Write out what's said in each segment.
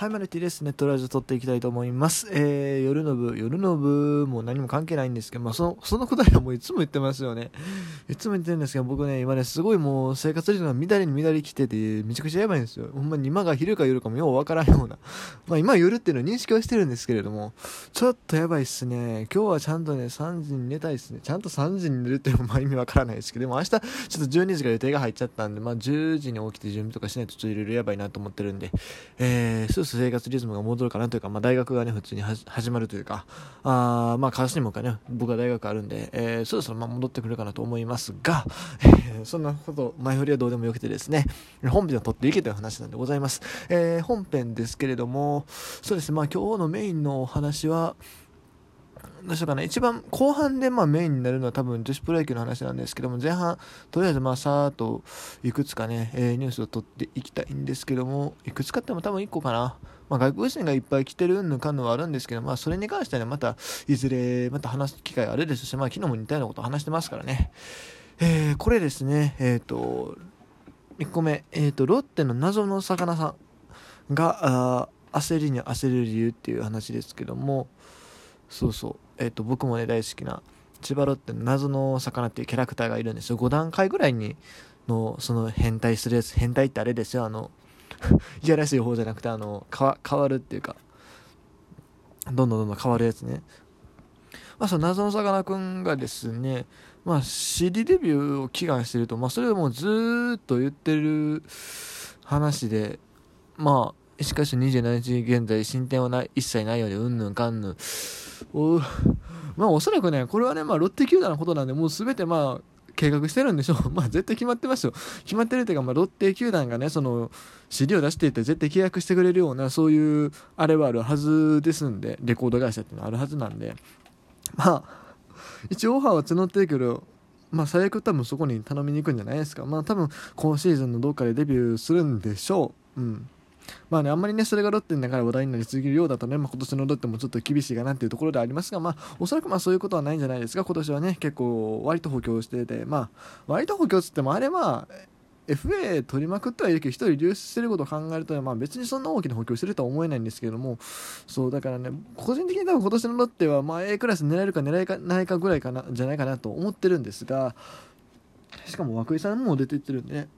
はい、マルティです。ネットラジオ撮っていきたいと思います。えー、夜の部、夜の部も何も関係ないんですけど、まあ、その、そのくだりはもういつも言ってますよね。いつも言ってるんですけど、僕ね、今ね、すごいもう生活リズムが乱れに乱れきてて、めちゃくちゃやばいんですよ。ほんまに今が昼か夜かもようわからんような。まあ、今夜っていうのは認識はしてるんですけれども、ちょっとやばいっすね。今日はちゃんとね、3時に寝たいっすね。ちゃんと3時に寝るっていうのも意味わからないですけど、でも明日、ちょっと12時から予定が入っちゃったんで、まあ、10時に起きて準備とかしないとちょっといろいろやばいなと思ってるんで、えー、そうそう生活リズムが戻るかなというか、まあ、大学がね、普通に始まるというか、あまあ、川下もかね、僕は大学あるんで、えー、そろそろまあ戻ってくるかなと思いますが、えー、そんなこと、前振りはどうでもよくてですね、本編を撮っていけという話なんでございます。えー、本編ですけれども、そうですね、まあ、今日のメインのお話は、どうしようかな一番後半でまあメインになるのは多分女子プロ野球の話なんですけども前半とりあえずまあさーっといくつかね、えー、ニュースを取っていきたいんですけどもいくつかっても多分1個かな、まあ、外国人がいっぱい来てるうんぬかんのはあるんですけどまあそれに関してはねまたいずれまた話す機会あるですしまあ昨日も似たようなことを話してますからね。えー、これですねえっ、ー、と1個目えっ、ー、とロッテの謎の魚さんが焦りに焦る理由っていう話ですけどもそうそう。えっ、と、僕もね、大好きな、千葉ロって謎の魚っていうキャラクターがいるんですよ。5段階ぐらいに、の、その変態するやつ、変態ってあれですよ、あの、いやらしい方じゃなくて、あの、変わるっていうか、どんどんどんどん変わるやつね。まあ、その謎のさかなクンがですね、まあ、CD デビューを祈願してると、まあ、それをもうずっと言ってる話で、まあ、しかし27日現在進展はない一切ないようで、うんぬんかんぬん。おまあおそらくね、これはね、まあロッテ球団のことなんで、もうすべてまあ計画してるんでしょう。まあ絶対決まってますよ。決まってるっていうか、まあロッテ球団がね、その CD を出していって絶対契約してくれるような、そういうあれはあるはずですんで、レコード会社っていうのはあるはずなんで、まあ、一応オファーは募ってるけど、まあ最悪多分そこに頼みに行くんじゃないですか。まあ多分今シーズンのどっかでデビューするんでしょう。うん。まあね、あんまりね、それがロッテの中で話題になりすぎるようだとね、まあ、今年のロッテもちょっと厳しいかなっていうところでありますが、まあ、おそらくまあそういうことはないんじゃないですか、今年はね、結構割と補強してて、まあ、割と補強つっても、あれは、FA 取りまくってはいるけど、1人流出してることを考えると、まあ、別にそんな大きな補強してるとは思えないんですけども、そうだからね、個人的に多分今年のロッテは、まあ、A クラス狙えるか狙えないかぐらいかなじゃないかなと思ってるんですが、しかも涌井さんも出ていってるんでね、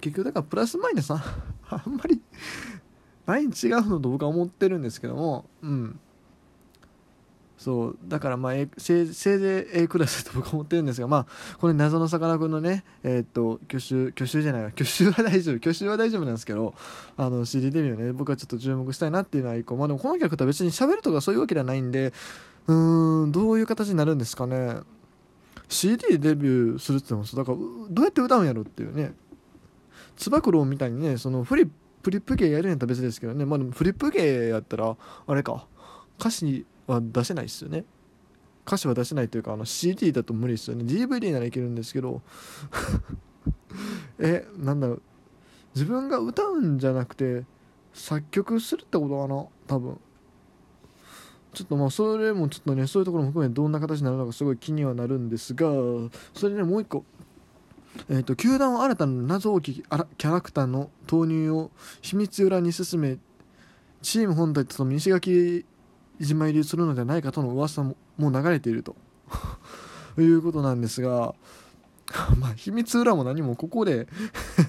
結局だからプラスマイナスあんまり倍違うのと僕は思ってるんですけどもうん。そうだからまあ、A、せいせいぜい A クラスと僕は思ってるんですがまあこれ謎のさかなクンのねえー、っと挙手挙手じゃないわ。挙手は大丈夫。挙手は大丈夫なんですけどあの CD デビューね僕はちょっと注目したいなっていうのは一個。まあでもこの曲とは別に喋るとかそういうわけではないんでうーんどういう形になるんですかね。CD デビューするって言ってもだからどうやって歌うんやろっていうね。つば九郎みたいにねそのフリッフリップ芸やるんやったら別ですけどね。まあでもフリップ芸やったらあれか。歌詞は出せないっすよね。歌詞は出せないというかあの CD だと無理っすよね。DVD ならいけるんですけど。えなんだろう。自分が歌うんじゃなくて作曲するってことかな？多分。ちょっとまあそれもちょっとねそういうところも含めてどんな形になるのかすごい気にはなるんですがそれでねもう一個。えーと、球団は新たな謎多きキャラクターの投入を秘密裏に進めチーム本体との西垣島入りするのではないかとの噂ももう流れていると。いうことなんですが まあ秘密裏も何もここで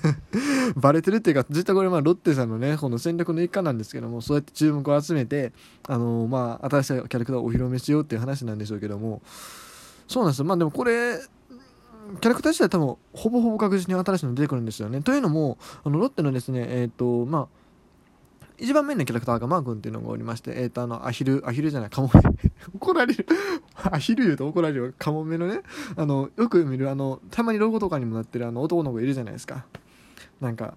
バレてるっていうか実はこれまあロッテさんのねこの戦略の一環なんですけどもそうやって注目を集めてあのまあ新しいキャラクターをお披露目しようっていう話なんでしょうけども。そうなんですよ。まあでもこれキャラクター自体多分ほぼほぼ確実に新しいの出てくるんですよね。というのもあのロッテのですねえっ、ー、とまあ一番メインのキャラクターがマー君っていうのがおりまして、えっ、ー、と、あの、アヒル、アヒルじゃない、カモメ。怒られる。アヒル言うと怒られるカモメのね、あの、よく見る、あの、たまにロゴとかにもなってるあの男の子いるじゃないですか。なんか、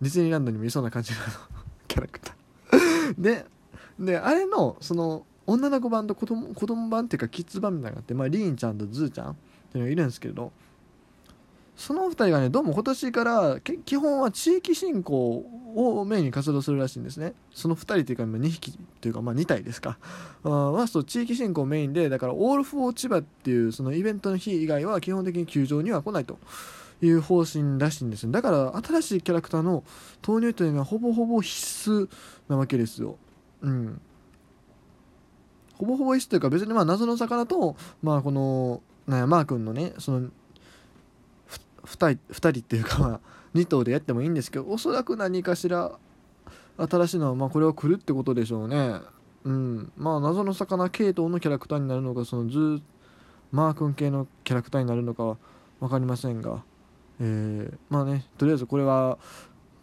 ディズニーランドにもいそうな感じのキャラクター。で、で、あれの、その、女の子版と子供子供版っていうかキッズ版みたいなのがあって、まあ、リーンちゃんとズーちゃんっていうのがいるんですけど、その2人がねどうも今年から基本は地域振興をメインに活動するらしいんですね。その2人というか今2匹というかまあ2体ですか。はそう地域振興メインでだからオール・フォー・千葉っていうそのイベントの日以外は基本的に球場には来ないという方針らしいんですだから新しいキャラクターの投入というのはほぼほぼ必須なわけですよ。うん。ほぼほぼ必須というか別にまあ謎の魚とまあこのなんやマー君のねその2人 ,2 人っていうかまあ2頭でやってもいいんですけどおそらく何かしら新しいのはまあこれは来るってことでしょうねうんまあ謎の魚系統のキャラクターになるのかそのズマー君系のキャラクターになるのかは分かりませんがえー、まあねとりあえずこれは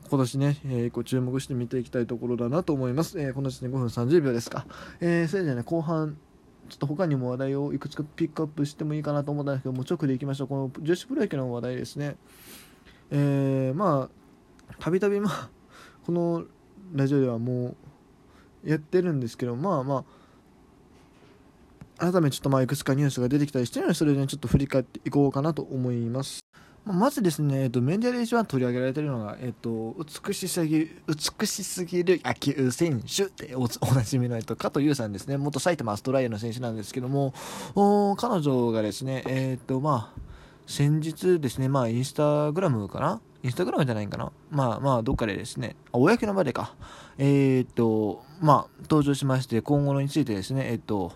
今年ね、えー、注目して見ていきたいところだなと思います。えー、この時点5分30秒ですか。えー、それではね、後半、ちょっと他にも話題をいくつかピックアップしてもいいかなと思ったんですけど、もう直でいきましょう。この女子プロ野球の話題ですね。えー、まあ、たびたびまあ、このラジオではもうやってるんですけど、まあまあ、改めてちょっとまあいくつかニュースが出てきたりしてるので、それで、ね、ちょっと振り返っていこうかなと思います。まずですね、えっと、メディアで一番取り上げられているのが、えっと、美しすぎる、美しすぎる野球選手っておおなじみの、えっと、加藤優さんですね、元埼玉アストライアの選手なんですけども、お彼女がですね、えっと、まあ、先日ですね、まあ、インスタグラムかな？インスタグラムじゃないかな？まあまあ、どっかでですね、あ、公の場でか。えー、っと、まあ、登場しまして、今後のについてですね、えっと、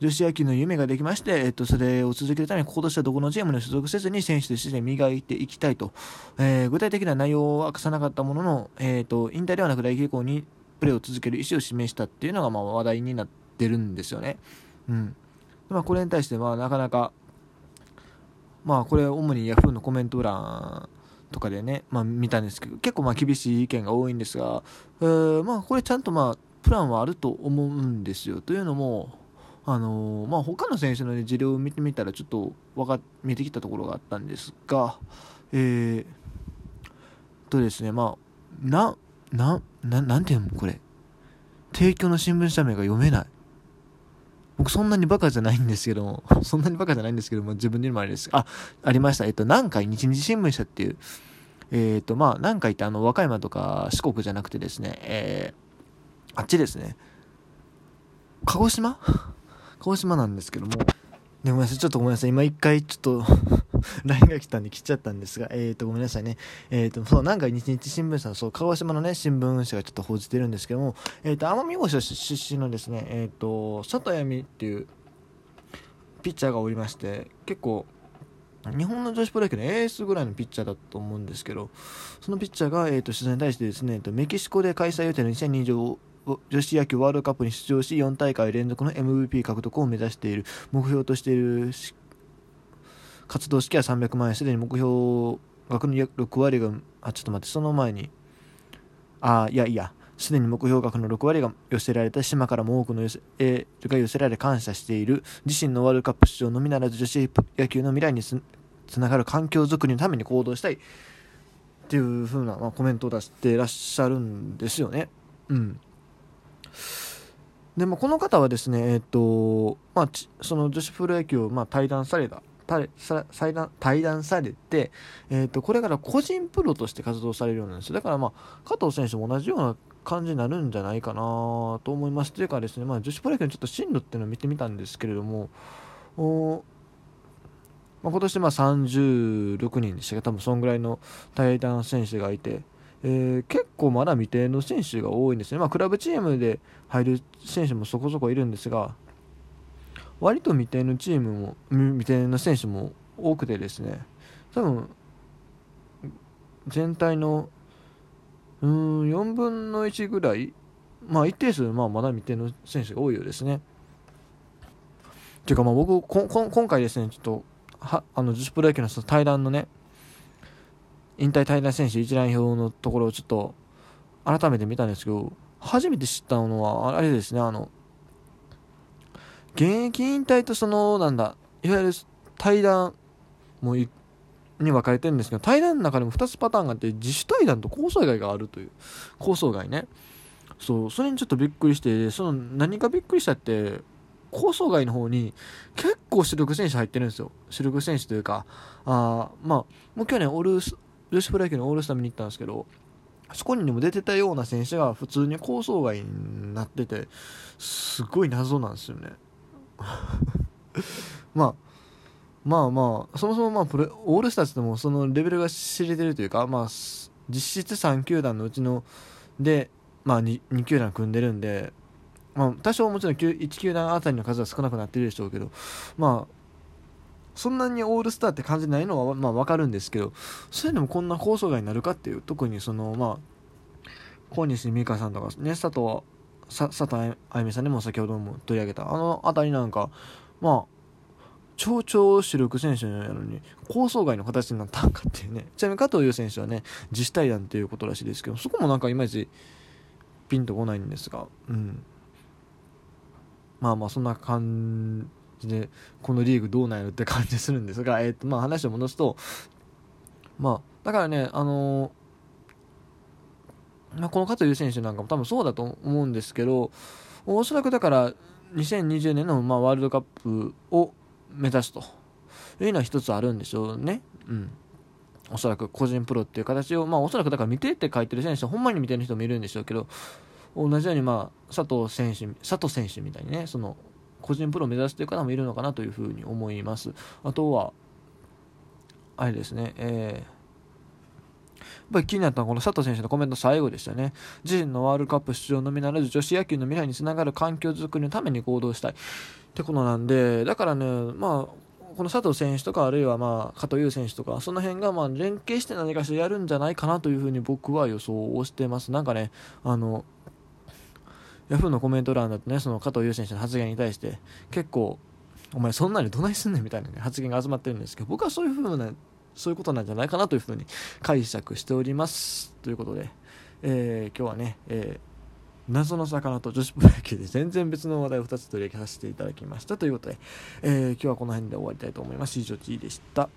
女子野球の夢ができまして、えっと、それを続けるために、今年はどこのチームに所属せずに選手として磨いていきたいと、えー、具体的な内容は明かさなかったものの、えーと、引退ではなく来傾向にプレーを続ける意思を示したっていうのがまあ話題になってるんですよね。うんまあ、これに対してまあなかなか、まあ、これ主に Yahoo のコメント欄とかでね、まあ、見たんですけど結構まあ厳しい意見が多いんですが、えー、まあこれちゃんとまあプランはあると思うんですよ。というのも、あのー、まあ、他の選手の、ね、事例を見てみたらちょっとわか見えてきたところがあったんですが、えー、とですね、まあ、な、な、ななんていうのこれ？提供の新聞社名が読めない。僕そんなにバカじゃないんですけども、そんなにバカじゃないんですけども、自分で言うのもあれです。あ、ありました。えっと、南海日日新聞社っていう、えっ、と、まあ、南海ってあの、和歌山とか四国じゃなくてですね、えー、あっちですね。鹿児島？鹿児島なんですけども、ね、ごめんなさい、ちょっとごめんなさい、今一回ちょっと LINE が来たんで切っちゃったんですが、えっ、ー、と、ごめんなさいね。えっ、ー、と、そう、なんか日日新聞社の、そう、鹿児島のね、新聞社がちょっと報じてるんですけども、えっ、ー、と、奄美大島出身のですね、えっ、と、里闇っていうピッチャーがおりまして、結構、日本の女子プロ野球のエースぐらいのピッチャーだと思うんですけど、そのピッチャーが、えーと、取材に対してですね、えーと、メキシコで開催予定の2020女子野球ワールドカップに出場し4大会連続の MVP 獲得を目指している。目標としている活動資金は300万円。すでに目標額の6割があちょっと待ってその前にあいやいやすでに目標額の6割が寄せられた島からも多くの寄せ、えー、が寄せられ感謝している。自身のワールドカップ出場のみならず女子野球の未来につながる環境づくりのために行動したい。っていう風な、まあ、コメントを出してらっしゃるんですよね。うん。でもこの方はですね、えっとまあ、その女子プロ野球をまあ対談された対対談されて、えー、とこれから個人プロとして活動されるようなんですだから、まあ、加藤選手も同じような感じになるんじゃないかなと思いますというかですね、まあ、女子プロ野球のちょっと進路っていうのを見てみたんですけれどもお、まあ、今年まあ36人でしたが多分そんぐらいの対談選手がいて。えー、結構まだ未定の選手が多いんですね、まあ、クラブチームで入る選手もそこそこいるんですが、割と未定のチームも、未定の選手も多くてですね、多分、全体の、うん、4分の1ぐらい、まあ一定数、まあまだ未定の選手が多いようですね。ていうかまあ僕、今回ですね、ちょっと、はあの女子プロ野球の対談のね、引退対談選手一覧表のところをちょっと改めて見たんですけど、初めて知ったのは、あれですね、あの、現役引退とその、なんだ、いわゆる対談もに分かれてるんですけど、対談の中でも2つパターンがあって、自主対談と構想外があるという、構想外ね。そう、それにちょっとびっくりして、その何かびっくりしたって、構想外の方に結構主力選手入ってるんですよ。主力選手というか、あまあ、もう去年オール女子プロ野球のオールスター見に行ったんですけど、そこにも出てたような選手が普通に構想外になってて、すごい謎なんですよね。まあ、まあまあそもそもまあプレオールスターズでもそのレベルが知れてるというか、まあ、実質3球団のうちので、まあ2、2, 球団組んでるんで、まあ、多少もちろん1球団あたりの数は少なくなってるでしょうけど、まあ、そんなにオールスターって感じないのはまあ分かるんですけど、それでもこんな構想外になるかっていう、特にその、まあ、小西美香さんとかね、佐藤、佐藤あゆみさんでも先ほども取り上げた、あの辺りなんか、まあ、超超主力選手なのに構想外の形になったんかっていうね。ちなみに加藤優選手はね自主退団っていうことらしいですけどそこもなんかいまいちピンとこないんですがうん。まあまあそんな感じでこのリーグどうなんやろって感じするんですが、えーとまあ、話を戻すとまあだからねあのまあ、この加藤優選手なんかも多分そうだと思うんですけどおそらくだから2020年のまあワールドカップを目指すというのは一つあるんでしょうね。うん。おそらく個人プロっていう形を、まあおそらくだから見てって書いてる選手ほんまに見てる人もいるんでしょうけど、同じようにまあ佐藤選手、佐藤選手みたいにね、その個人プロを目指すという方もいるのかなというふうに思います。あとは、あれですね、えーやっぱり気になったのはこの佐藤選手のコメント最後でしたね。自身のワールドカップ出場のみならず女子野球の未来につながる環境づくりのために行動したい。ってことなんで、だからね、まあ、この佐藤選手とかあるいはまあ加藤優選手とかその辺がま連携して何かしらやるんじゃないかなというふうに僕は予想をしてますなんかねあのヤフーのコメント欄だとねその加藤優選手の発言に対して結構お前そんなにどないすんねんみたいな、ね、発言が集まってるんですけど僕はそういうふうなそういうことなんじゃないかなというふうに解釈しておりますということで、えー、今日はね、えー謎の魚と女子プロ野球で全然別の話題を2つ取り上げさせていただきましたということで、えー、今日はこの辺で終わりたいと思います。以上 T でした。